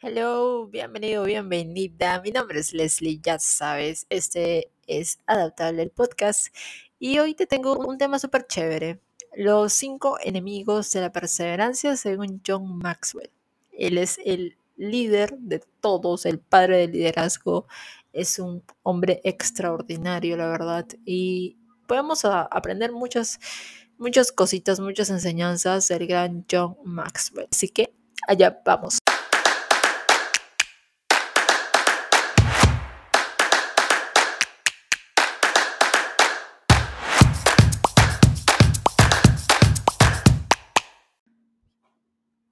Hello, bienvenido, bienvenida. Mi nombre es Leslie, ya sabes, este es Adaptable el podcast y hoy te tengo un tema súper chévere. Los cinco enemigos de la perseverancia según John Maxwell. Él es el líder de todos, el padre del liderazgo. Es un hombre extraordinario, la verdad. Y podemos aprender muchas, muchas cositas, muchas enseñanzas del gran John Maxwell. Así que allá vamos.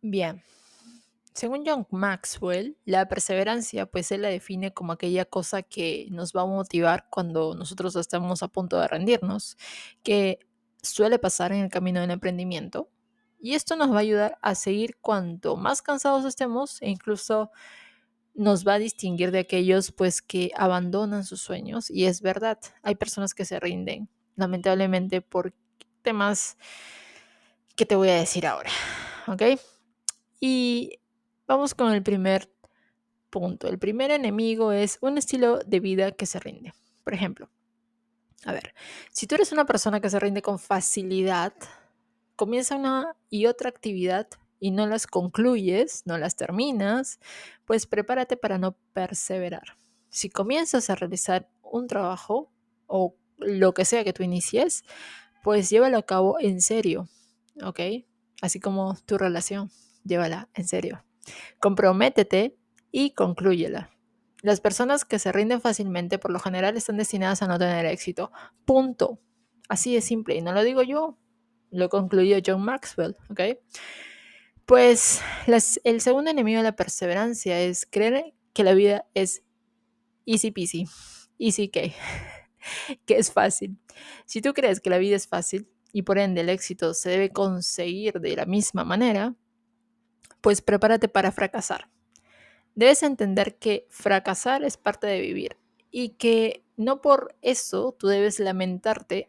Bien, según John Maxwell, la perseverancia, pues él la define como aquella cosa que nos va a motivar cuando nosotros estamos a punto de rendirnos, que suele pasar en el camino del emprendimiento. Y esto nos va a ayudar a seguir cuanto más cansados estemos e incluso nos va a distinguir de aquellos pues que abandonan sus sueños. Y es verdad, hay personas que se rinden, lamentablemente por temas que te voy a decir ahora, ¿ok? Y vamos con el primer punto. El primer enemigo es un estilo de vida que se rinde. Por ejemplo, a ver, si tú eres una persona que se rinde con facilidad, comienza una y otra actividad y no las concluyes, no las terminas, pues prepárate para no perseverar. Si comienzas a realizar un trabajo o lo que sea que tú inicies, pues llévalo a cabo en serio, ¿ok? Así como tu relación, llévala en serio. Comprométete y conclúyela. Las personas que se rinden fácilmente por lo general están destinadas a no tener éxito. Punto. Así de simple. Y no lo digo yo, lo concluyó John Maxwell, ¿ok? Pues el segundo enemigo de la perseverancia es creer que la vida es easy peasy, easy que, que es fácil. Si tú crees que la vida es fácil y por ende el éxito se debe conseguir de la misma manera, pues prepárate para fracasar. Debes entender que fracasar es parte de vivir y que no por eso tú debes lamentarte,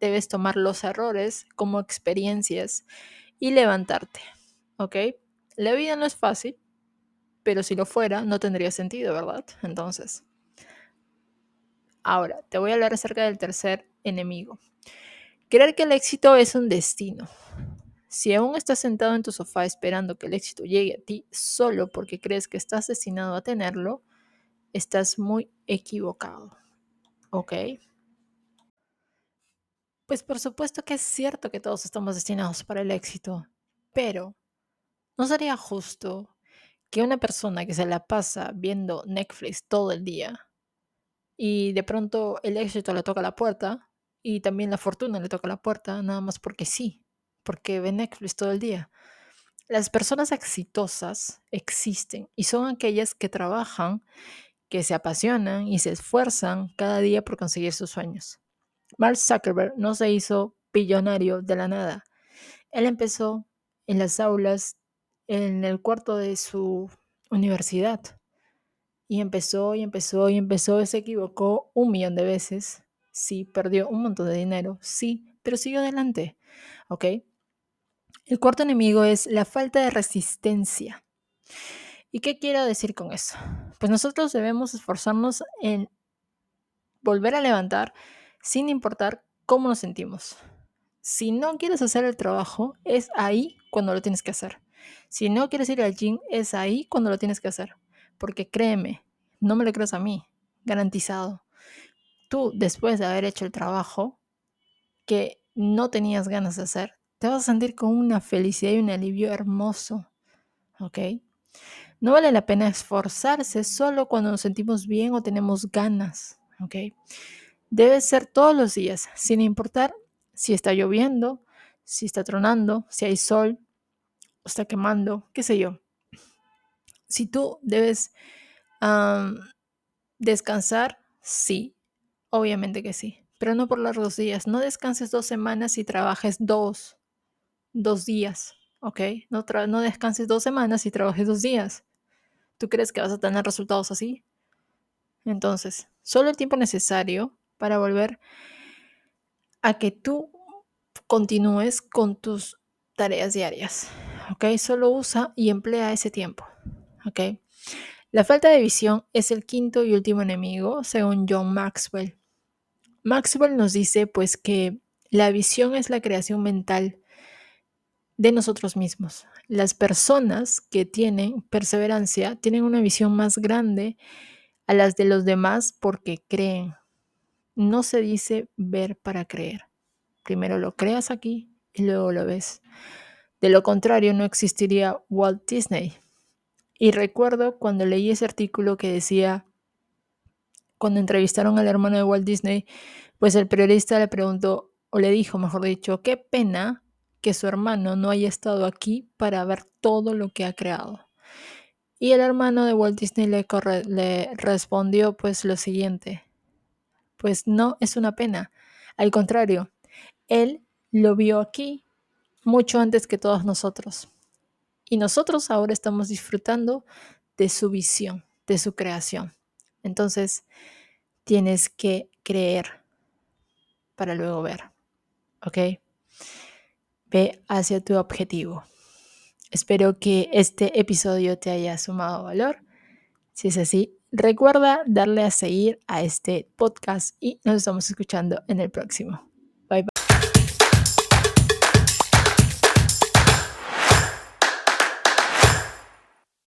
debes tomar los errores como experiencias y levantarte, ¿ok? La vida no es fácil, pero si lo fuera, no tendría sentido, ¿verdad? Entonces, ahora te voy a hablar acerca del tercer enemigo. Creer que el éxito es un destino. Si aún estás sentado en tu sofá esperando que el éxito llegue a ti solo porque crees que estás destinado a tenerlo, estás muy equivocado. ¿Ok? Pues por supuesto que es cierto que todos estamos destinados para el éxito, pero ¿no sería justo que una persona que se la pasa viendo Netflix todo el día y de pronto el éxito le toca la puerta y también la fortuna le toca la puerta, nada más porque sí, porque ve Netflix todo el día? Las personas exitosas existen y son aquellas que trabajan, que se apasionan y se esfuerzan cada día por conseguir sus sueños. Mark Zuckerberg no se hizo billonario de la nada. Él empezó en las aulas, en el cuarto de su universidad. Y empezó y empezó y empezó, se equivocó un millón de veces. Sí, perdió un montón de dinero, sí, pero siguió adelante. ¿Ok? El cuarto enemigo es la falta de resistencia. ¿Y qué quiero decir con eso? Pues nosotros debemos esforzarnos en volver a levantar sin importar cómo nos sentimos. Si no quieres hacer el trabajo, es ahí cuando lo tienes que hacer. Si no quieres ir al gym, es ahí cuando lo tienes que hacer. Porque créeme, no me lo creas a mí, garantizado. Tú, después de haber hecho el trabajo que no tenías ganas de hacer, te vas a sentir con una felicidad y un alivio hermoso. ¿Ok? No vale la pena esforzarse solo cuando nos sentimos bien o tenemos ganas. ¿Ok? Debe ser todos los días, sin importar si está lloviendo, si está tronando, si hay sol, o está quemando, qué sé yo. Si tú debes descansar, sí, obviamente que sí, pero no por largos días. No descanses dos semanas y trabajes dos, dos días, ¿ok? No, no descanses dos semanas y trabajes dos días. ¿Tú crees que vas a tener resultados así? Entonces, solo el tiempo necesario para volver a que tú continúes con tus tareas diarias. ¿Ok? Solo usa y emplea ese tiempo. ¿ok? La falta de visión es el quinto y último enemigo, según John Maxwell. Maxwell nos dice pues que la visión es la creación mental de nosotros mismos. Las personas que tienen perseverancia tienen una visión más grande a las de los demás porque creen. No se dice ver para creer. Primero lo creas aquí y luego lo ves. De lo contrario, no existiría Walt Disney. Y recuerdo cuando leí ese artículo que decía, cuando entrevistaron al hermano de Walt Disney, pues el periodista le preguntó, o le dijo, mejor dicho, qué pena que su hermano no haya estado aquí para ver todo lo que ha creado. Y el hermano de Walt Disney le, respondió pues lo siguiente, pues no es una pena, al contrario, él lo vio aquí mucho antes que todos nosotros. Y nosotros ahora estamos disfrutando de su visión, de su creación. Entonces, tienes que creer para luego ver. ¿Ok? Ve hacia tu objetivo. Espero que este episodio te haya sumado valor. Si es así, recuerda darle a seguir a este podcast y nos estamos escuchando en el próximo. Bye bye.